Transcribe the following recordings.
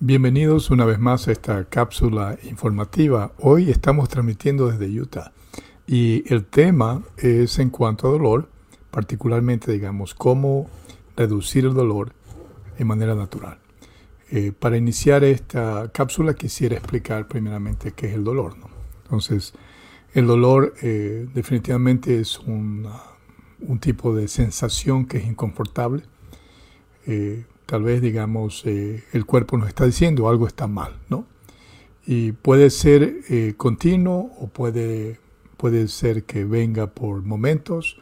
Bienvenidos una vez más a esta cápsula informativa. Hoy estamos transmitiendo desde Utah y el tema es en cuanto a dolor, particularmente digamos cómo reducir el dolor de manera natural. Eh, para iniciar esta cápsula quisiera explicar primeramente qué es el dolor. Entonces, el dolor eh, definitivamente es un tipo de sensación que es inconfortable. Eh, tal vez, digamos, eh, el cuerpo nos está diciendo algo está mal, ¿no? Y puede ser eh, continuo o puede, puede ser que venga por momentos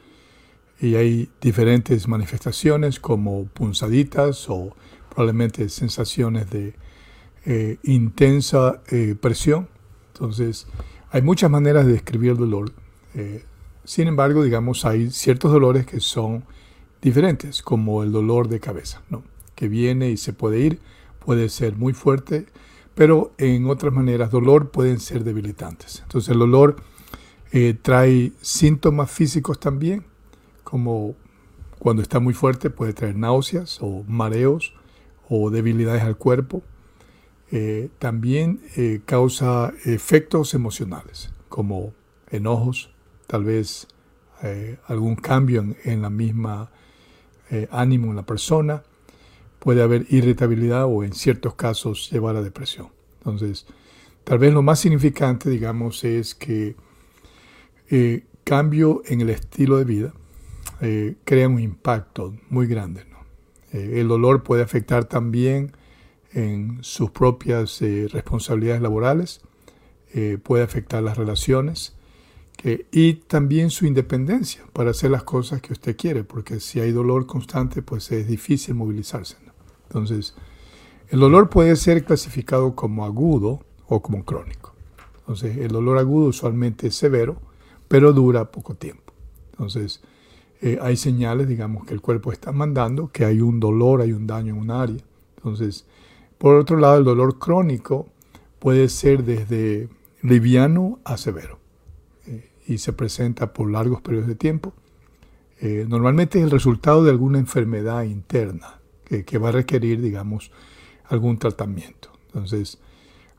y hay diferentes manifestaciones como punzaditas o probablemente sensaciones de eh, intensa presión. Entonces, hay muchas maneras de describir el dolor. sin embargo, digamos, hay ciertos dolores que son diferentes, como el dolor de cabeza, ¿no? Que viene y se puede ir, puede ser muy fuerte, pero en otras maneras dolor pueden ser debilitantes. Entonces el dolor eh, trae síntomas físicos también, como cuando está muy fuerte puede traer náuseas o mareos o debilidades al cuerpo. Eh, también eh, causa efectos emocionales, como enojos, tal vez algún cambio en, en la misma ánimo en la persona, puede haber irritabilidad o en ciertos casos llevar a depresión. Entonces, tal vez lo más significante, digamos, es que eh, cambio en el estilo de vida eh, crea un impacto muy grande. Eh, el dolor puede afectar también en sus propias responsabilidades laborales, puede afectar las relaciones y también su independencia para hacer las cosas que usted quiere, porque si hay dolor constante, pues es difícil movilizarse. Entonces, el dolor puede ser clasificado como agudo o como crónico. Entonces, el dolor agudo usualmente es severo, pero dura poco tiempo. Entonces, eh, hay señales, digamos, que el cuerpo está mandando que hay un dolor, hay un daño en un área. Entonces, por otro lado, el dolor crónico puede ser desde liviano a severo eh, y se presenta por largos periodos de tiempo. Eh, normalmente es el resultado de alguna enfermedad interna que, va a requerir, digamos, algún tratamiento. Entonces,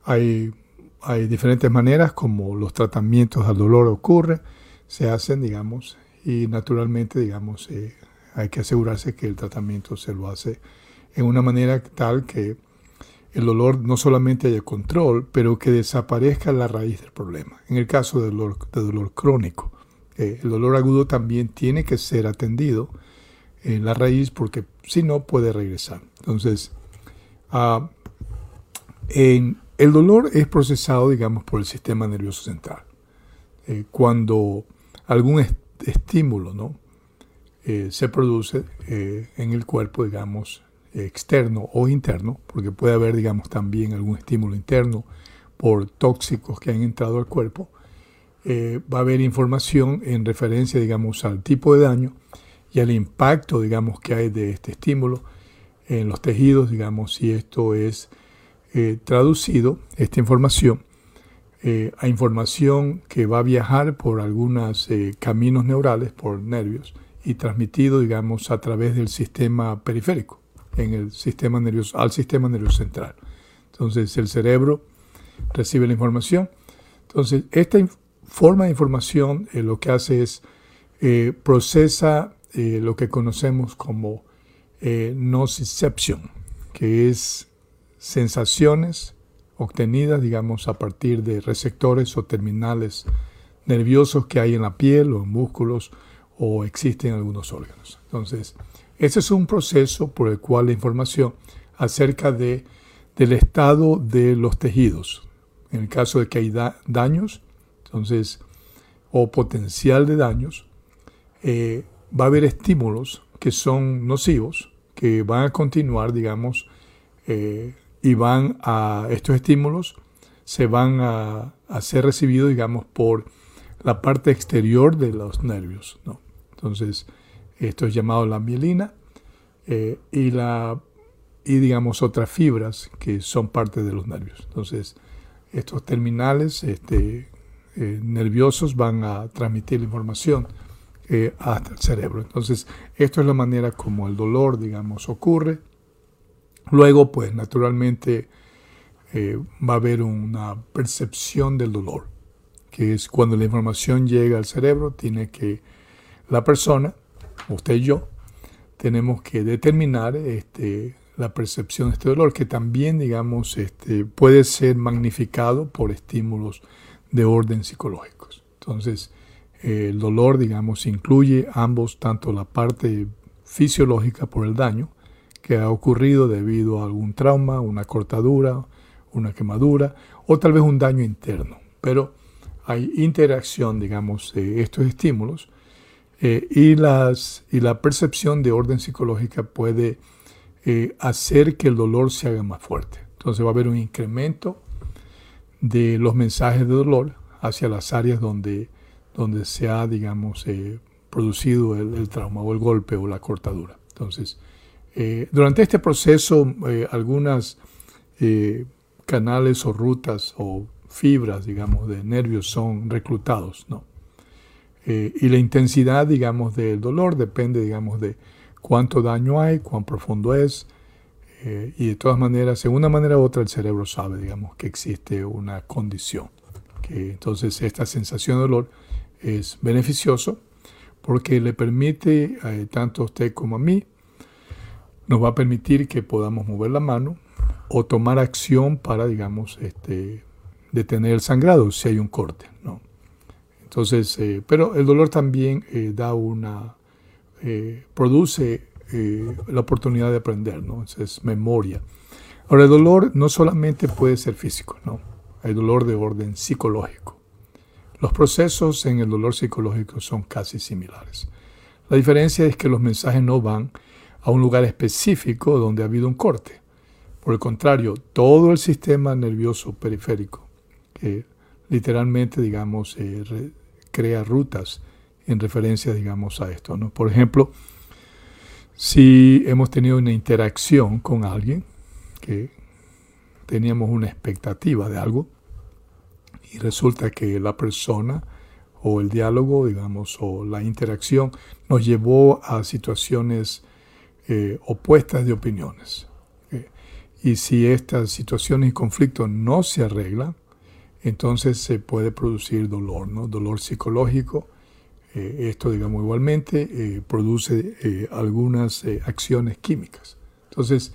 hay, hay diferentes maneras como los tratamientos al dolor ocurren, se hacen, digamos, y naturalmente, digamos, eh, hay que asegurarse que el tratamiento se lo hace en una manera tal que el dolor no solamente haya control, pero que desaparezca la raíz del problema. En el caso del dolor, dolor crónico, eh, el dolor agudo también tiene que ser atendido en la raíz porque si no puede regresar. Entonces, ah, en, el dolor es procesado, digamos, por el sistema nervioso central. Eh, cuando algún estímulo ¿no? Eh, se produce eh, en el cuerpo, digamos, externo o interno, porque puede haber, digamos, también algún estímulo interno por tóxicos que han entrado al cuerpo, va a haber información en referencia, digamos, al tipo de daño y al impacto, digamos, que hay de este estímulo en los tejidos, digamos, si esto es eh, traducido, esta información, eh, a información que va a viajar por algunos eh, caminos neurales, por nervios, y transmitido, digamos, a través del sistema periférico, en el sistema nervioso, al sistema nervioso central. Entonces, el cerebro recibe la información. Entonces, esta forma de información lo que hace es procesa eh, lo que conocemos como eh, nociception, que es sensaciones obtenidas, digamos, a partir de receptores o terminales nerviosos que hay en la piel o en músculos o existen en algunos órganos. Entonces, ese es un proceso por el cual la información acerca de, del estado de los tejidos, en el caso de que hay daños, entonces, o potencial de daños, eh, va a haber estímulos que son nocivos, que van a continuar, digamos, eh, y van a, estos estímulos se van a, ser recibidos, digamos, por la parte exterior de los nervios. ¿no? Entonces, esto es llamado la mielina eh, y, la, y, digamos, otras fibras que son parte de los nervios. Entonces, estos terminales este, eh, nerviosos van a transmitir la información eh, hasta el cerebro. Entonces, esto es la manera como el dolor, digamos, ocurre. Luego, pues naturalmente, eh, va a haber una percepción del dolor, que es cuando la información llega al cerebro, tiene que la persona, usted y yo, tenemos que determinar este, la percepción de este dolor, que también, digamos, este, puede ser magnificado por estímulos de orden psicológicos. Entonces, el dolor, digamos, incluye ambos, tanto la parte fisiológica por el daño que ha ocurrido debido a algún trauma, una cortadura, una quemadura o tal vez un daño interno. Pero hay interacción, digamos, de estos estímulos eh, y, las, y la percepción de orden psicológica puede eh, hacer que el dolor se haga más fuerte. Entonces va a haber un incremento de los mensajes de dolor hacia las áreas donde, donde se ha, digamos, eh, producido el, trauma o el golpe o la cortadura. Entonces, eh, durante este proceso, eh, algunas canales o rutas o fibras, digamos, de nervios son reclutados, ¿no? y la intensidad, digamos, del dolor depende, digamos, de cuánto daño hay, cuán profundo es, eh, y de todas maneras, de una manera u otra, el cerebro sabe, digamos, que existe una condición. Que entonces esta sensación de dolor es beneficioso porque le permite, eh, tanto a usted como a mí, nos va a permitir que podamos mover la mano o tomar acción para, digamos, este, detener el sangrado si hay un corte. ¿no? Entonces, eh, pero el dolor también da una, produce eh, la oportunidad de aprender, ¿no? Es, memoria. Ahora, el dolor no solamente puede ser físico, ¿no? Hay dolor de orden psicológico. Los procesos en el dolor psicológico son casi similares. La diferencia es que los mensajes no van a un lugar específico donde ha habido un corte. Por el contrario, todo el sistema nervioso periférico, que literalmente, digamos, eh, crea rutas en referencia, digamos, a esto. Por ejemplo, si hemos tenido una interacción con alguien, que teníamos una expectativa de algo, y resulta que la persona o el diálogo, digamos, o la interacción nos llevó a situaciones eh, opuestas de opiniones. Y si estas situaciones y conflictos no se arreglan, entonces se puede producir dolor, ¿no? Dolor psicológico, eh, esto, digamos, igualmente eh, produce eh, algunas acciones químicas. Entonces,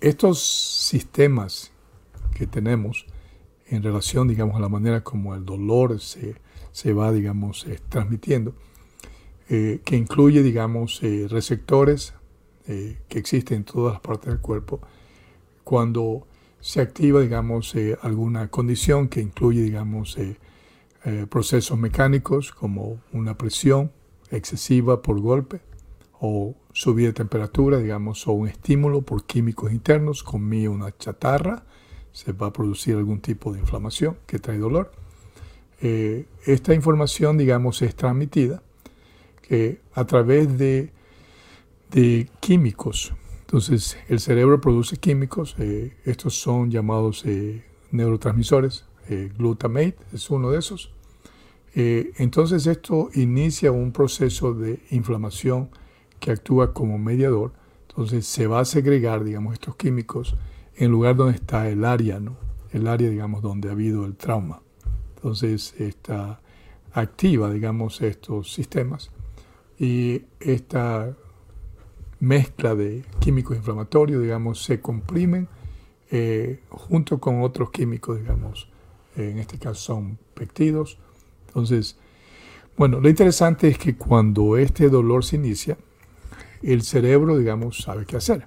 estos sistemas que tenemos en relación, digamos, a la manera como el dolor se, se va, digamos, transmitiendo, que incluye, digamos, receptores que existen en todas las partes del cuerpo, cuando se activa, digamos, alguna condición que incluye, digamos, eh, procesos mecánicos como una presión excesiva por golpe o subida de temperatura, digamos, o un estímulo por químicos internos, comí una chatarra, se va a producir algún tipo de inflamación que trae dolor. Eh, esta información, digamos, es transmitida a través de, químicos. Entonces, el cerebro produce químicos, eh, estos son llamados neurotransmisores, eh, glutamate es uno de esos. Entonces esto inicia un proceso de inflamación que actúa como mediador. Entonces se va a segregar, digamos, estos químicos en lugar donde está el área, ¿no? El área, digamos, donde ha habido el trauma. Entonces está activa, digamos, estos sistemas y esta mezcla de químicos inflamatorios, digamos, se comprimen eh, junto con otros químicos, digamos, en este caso son peptidos. Entonces, bueno, lo interesante es que cuando este dolor se inicia, el cerebro, digamos, sabe qué hacer.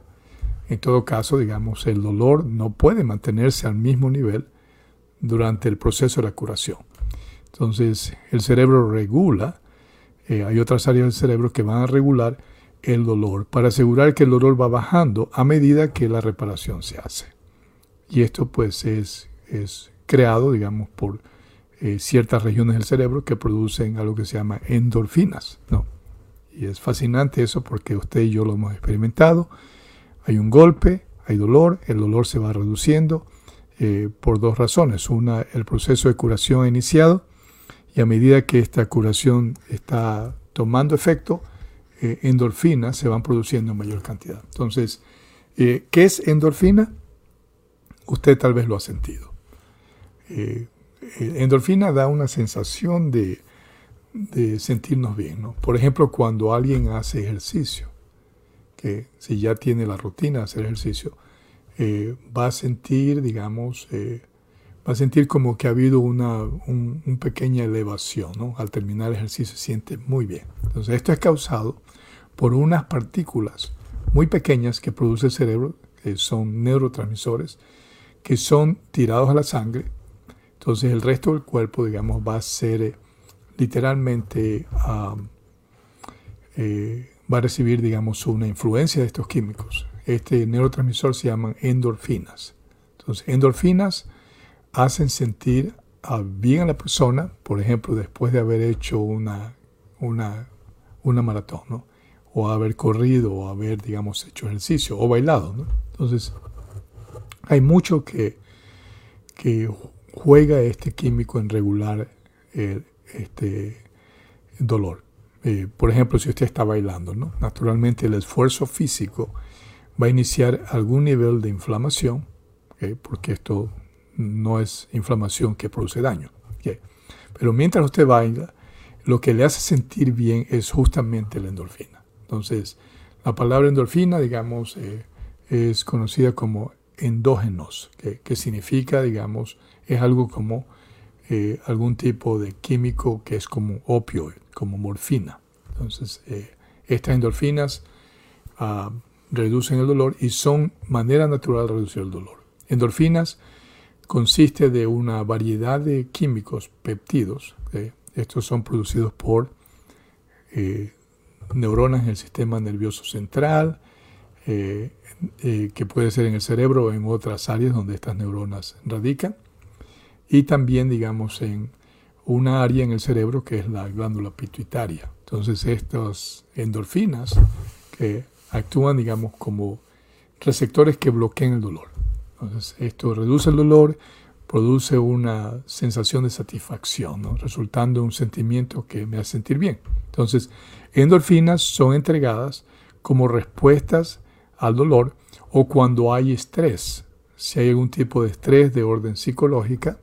En todo caso, digamos, el dolor no puede mantenerse al mismo nivel durante el proceso de la curación. Entonces, el cerebro regula, eh, hay otras áreas del cerebro que van a regular el dolor para asegurar que el dolor va bajando a medida que la reparación se hace. Y esto pues es, es creado, digamos, por eh, ciertas regiones del cerebro que producen algo que se llama endorfinas, ¿no? Y es fascinante eso porque usted y yo lo hemos experimentado. Hay un golpe, hay dolor, el dolor se va reduciendo eh, por dos razones. Una, el proceso de curación ha iniciado y a medida que esta curación está tomando efecto, eh, endorfinas se van produciendo en mayor cantidad. Entonces, ¿qué es endorfina? usted tal vez lo ha sentido. Eh, eh, endorfina da una sensación de, sentirnos bien. ¿no? Por ejemplo, cuando alguien hace ejercicio, que si ya tiene la rutina hacer ejercicio, eh, va a sentir, digamos, va a sentir como que ha habido una pequeña elevación. ¿no? Al terminar el ejercicio se siente muy bien. Entonces, esto es causado por unas partículas muy pequeñas que produce el cerebro, que son neurotransmisores, que son tirados a la sangre. Entonces el resto del cuerpo, digamos, va a ser eh, literalmente, eh, va a recibir, digamos, una influencia de estos químicos. Este neurotransmisor se llama endorfinas. Entonces, endorfinas hacen sentir bien a la persona, por ejemplo, después de haber hecho una, una, una maratón, ¿no? o haber corrido, o haber, digamos, hecho ejercicio, o bailado. ¿no? Entonces, hay mucho que, que juega este químico en regular el, este dolor. Eh, por ejemplo, si usted está bailando, ¿no? naturalmente el esfuerzo físico va a iniciar algún nivel de inflamación, porque esto no es inflamación que produce daño. Pero mientras usted baila, lo que le hace sentir bien es justamente la endorfina. Entonces, la palabra endorfina, digamos, eh, es conocida como endógenos, que, significa, digamos, es algo como eh, algún tipo de químico que es como opio, como morfina. Entonces, eh, estas endorfinas ah, reducen el dolor y son manera natural de reducir el dolor. Endorfinas consiste de una variedad de químicos, peptidos. estos son producidos por eh, neuronas en el sistema nervioso central, eh, eh, que puede ser en el cerebro o en otras áreas donde estas neuronas radican, y también, digamos, en una área en el cerebro que es la glándula pituitaria. Entonces, estas endorfinas que actúan, digamos, como receptores que bloquean el dolor. Entonces, esto reduce el dolor, produce una sensación de satisfacción, resultando en un sentimiento que me hace sentir bien. Entonces, endorfinas son entregadas como respuestas al dolor o cuando hay estrés. Si hay algún tipo de estrés de orden psicológica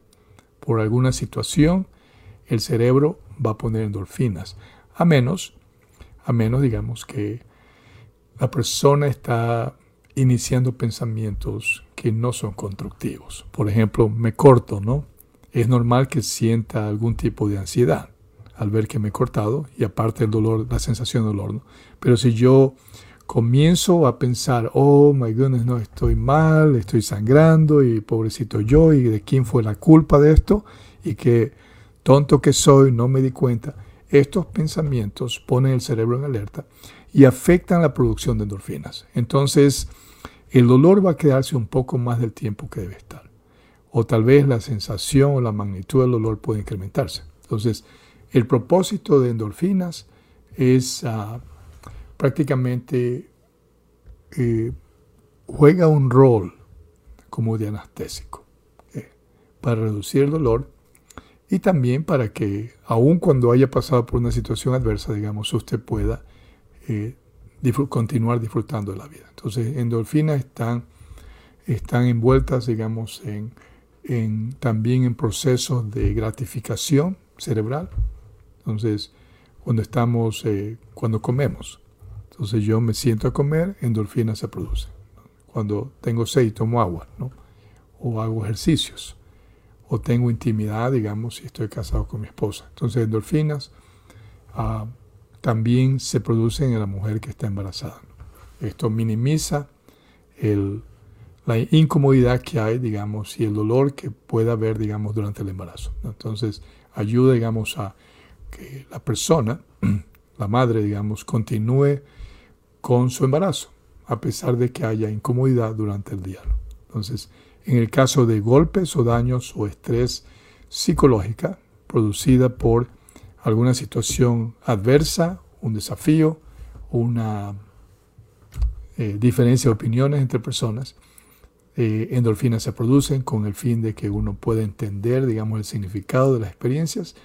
por alguna situación, el cerebro va a poner endorfinas. A menos, a menos digamos que la persona está iniciando pensamientos que no son constructivos. Por ejemplo, me corto, ¿no? Es normal que sienta algún tipo de ansiedad al ver que me he cortado y aparte el dolor, la sensación de dolor, ¿no? Pero si yo comienzo a pensar, oh my goodness, no, estoy mal, estoy sangrando y pobrecito yo y de quién fue la culpa de esto y que tonto que soy, no me di cuenta. Estos pensamientos ponen el cerebro en alerta y afectan la producción de endorfinas. Entonces, el dolor va a quedarse un poco más del tiempo que debe estar. O tal vez la sensación o la magnitud del dolor puede incrementarse. Entonces, el propósito de endorfinas es ah, prácticamente eh, juega un rol como de anestésico eh, para reducir el dolor y también para que, aun cuando haya pasado por una situación adversa, digamos, usted pueda eh, continuar disfrutando de la vida. Entonces, endorfinas están, están envueltas, digamos, en, también en procesos de gratificación cerebral. Entonces, cuando estamos, cuando comemos, entonces yo me siento a comer, endorfinas se producen. Cuando tengo sed, tomo agua, ¿no? O hago ejercicios. O tengo intimidad, digamos, si estoy casado con mi esposa. Entonces endorfinas ah, también se producen en la mujer que está embarazada. Esto minimiza la incomodidad que hay, digamos, y el dolor que pueda haber, digamos, durante el embarazo. Entonces ayuda, digamos, a que la persona, la madre, digamos, continúe con su embarazo, a pesar de que haya incomodidad durante el día. Entonces, en el caso de golpes o daños o estrés psicológica producida por alguna situación adversa, un desafío, una eh, diferencia de opiniones entre personas, eh, endorfinas se producen con el fin de que uno pueda entender, digamos, el significado de las experiencias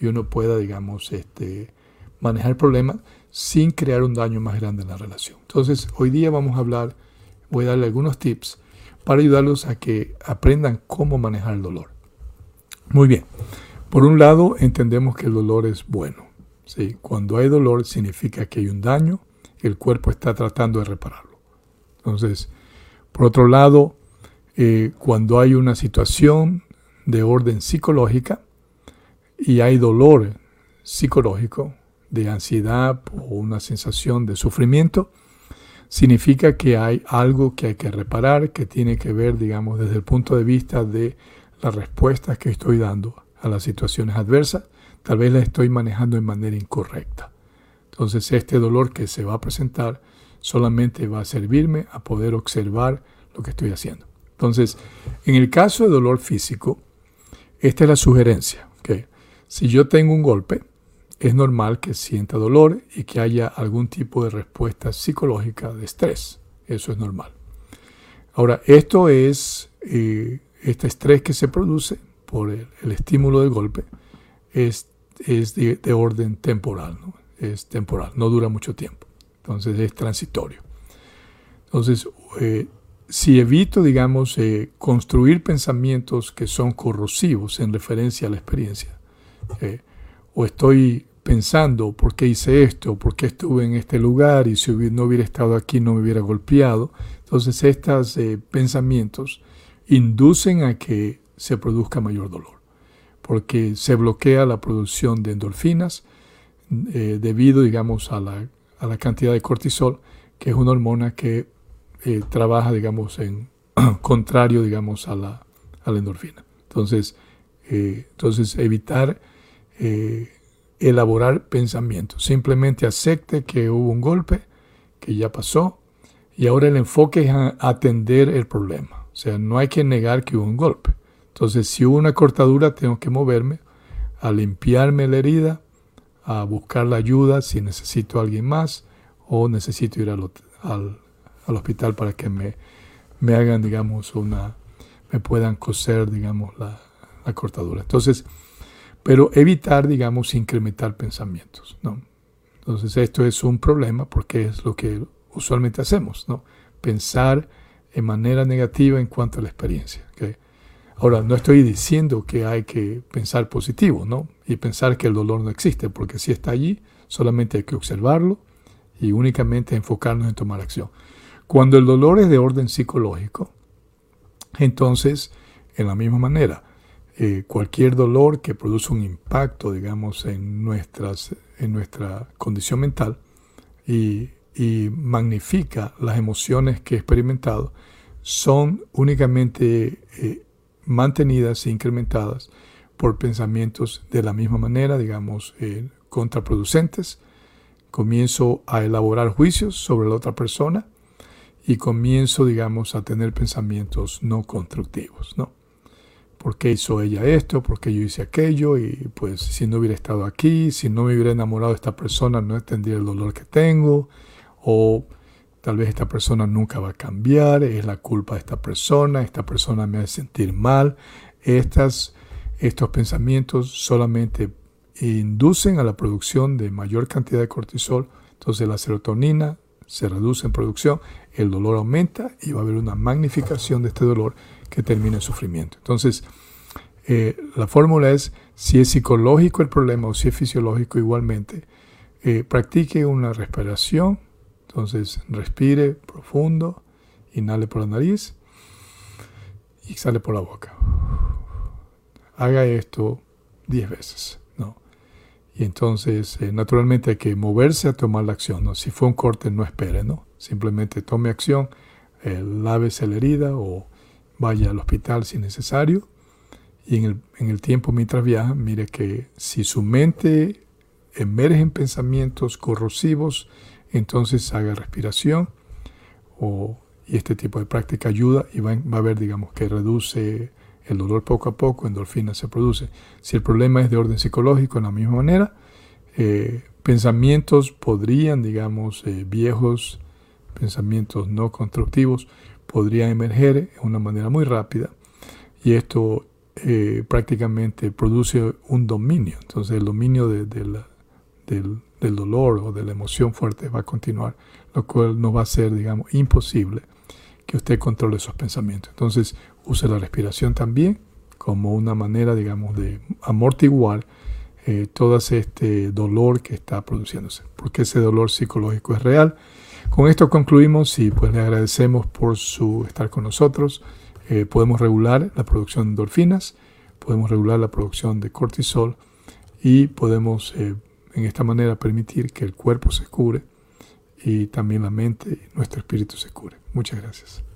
y uno pueda, digamos, este, manejar problemas sin crear un daño más grande en la relación. Entonces, hoy día vamos a hablar, voy a darle algunos tips para ayudarlos a que aprendan cómo manejar el dolor. Muy bien. Por un lado, entendemos que el dolor es bueno. ¿sí? Cuando hay dolor significa que hay un daño, el cuerpo está tratando de repararlo. Entonces, por otro lado, eh, cuando hay una situación de orden psicológica y hay dolor psicológico, de ansiedad o una sensación de sufrimiento, significa que hay algo que hay que reparar, que tiene que ver, digamos, desde el punto de vista de las respuestas que estoy dando a las situaciones adversas, tal vez las estoy manejando de manera incorrecta. Entonces este dolor que se va a presentar solamente va a servirme a poder observar lo que estoy haciendo. Entonces, en el caso de dolor físico, esta es la sugerencia. Si yo tengo un golpe, es normal que sienta dolor y que haya algún tipo de respuesta psicológica de estrés. Eso es normal. Ahora, esto es, eh, este estrés que se produce por el, estímulo del golpe es, es de, orden temporal, ¿no? es temporal, no dura mucho tiempo. Entonces es transitorio. Entonces, eh, si evito, digamos, eh, construir pensamientos que son corrosivos en referencia a la experiencia, o estoy pensando por qué hice esto, por qué estuve en este lugar y si no hubiera estado aquí no me hubiera golpeado, entonces estos pensamientos inducen a que se produzca mayor dolor, porque se bloquea la producción de endorfinas debido, digamos, a la, a la cantidad de cortisol, que es una hormona que eh, trabaja, digamos, en contrario, digamos, a la, a la endorfina. Entonces, eh, entonces evitar eh, elaborar pensamientos. Simplemente acepte que hubo un golpe, que ya pasó, y ahora el enfoque es atender el problema. O sea, no hay que negar que hubo un golpe. Entonces, si hubo una cortadura, tengo que moverme a limpiarme la herida, a buscar la ayuda si necesito a alguien más o necesito ir al, al al hospital para que me, me hagan, digamos, una, me puedan coser, digamos, la, la cortadura. Entonces, pero evitar, digamos, incrementar pensamientos, ¿no? Entonces, esto es un problema porque es lo que usualmente hacemos, ¿no? Pensar en manera negativa en cuanto a la experiencia. Ahora, no estoy diciendo que hay que pensar positivo, ¿no? Y pensar que el dolor no existe, porque si está allí, solamente hay que observarlo y únicamente enfocarnos en tomar acción. Cuando el dolor es de orden psicológico, entonces, en la misma manera, eh, cualquier dolor que produce un impacto, digamos, en, nuestras, en nuestra condición mental y, magnifica las emociones que he experimentado, son únicamente eh, mantenidas e incrementadas por pensamientos de la misma manera, digamos, eh, contraproducentes. Comienzo a elaborar juicios sobre la otra persona y comienzo, digamos, a tener pensamientos no constructivos, ¿no? ¿Por qué hizo ella esto? ¿Por qué yo hice aquello? Y pues si no hubiera estado aquí, si no me hubiera enamorado de esta persona, no tendría el dolor que tengo. O tal vez esta persona nunca va a cambiar, es la culpa de esta persona, esta persona me hace sentir mal. Estas, estos pensamientos solamente inducen a la producción de mayor cantidad de cortisol. Entonces la serotonina se reduce en producción, el dolor aumenta y va a haber una magnificación de este dolor que termina en sufrimiento. Entonces, eh, la fórmula es si es psicológico el problema o si es fisiológico igualmente. Eh, practique una respiración, entonces respire profundo, inhale por la nariz y sale por la boca. Haga esto 10 veces. Y entonces, eh, naturalmente hay que moverse a tomar la acción. ¿no? Si fue un corte, no espere, ¿no? Simplemente tome acción, eh, lávese la herida o vaya al hospital si es necesario. Y en el, en el tiempo mientras viaja, mire que si su mente emerge en pensamientos corrosivos, entonces haga respiración o, y este tipo de práctica ayuda y va, va a ver, digamos, que reduce el dolor poco a poco, endorfina se produce. Si el problema es de orden psicológico, de la misma manera, eh, pensamientos podrían, digamos, eh, viejos, pensamientos no constructivos, podrían emerger de una manera muy rápida y esto eh, prácticamente produce un dominio. Entonces el dominio del, del dolor o de la emoción fuerte va a continuar, lo cual nos va a ser, digamos, imposible que usted controle sus pensamientos. Entonces, use la respiración también como una manera, digamos, de amortiguar eh, todo este dolor que está produciéndose, porque ese dolor psicológico es real. Con esto concluimos y pues le agradecemos por su estar con nosotros. Eh, podemos regular la producción de endorfinas, podemos regular la producción de cortisol y podemos eh, en esta manera permitir que el cuerpo se cure y también la mente y nuestro espíritu se cure. Muchas gracias.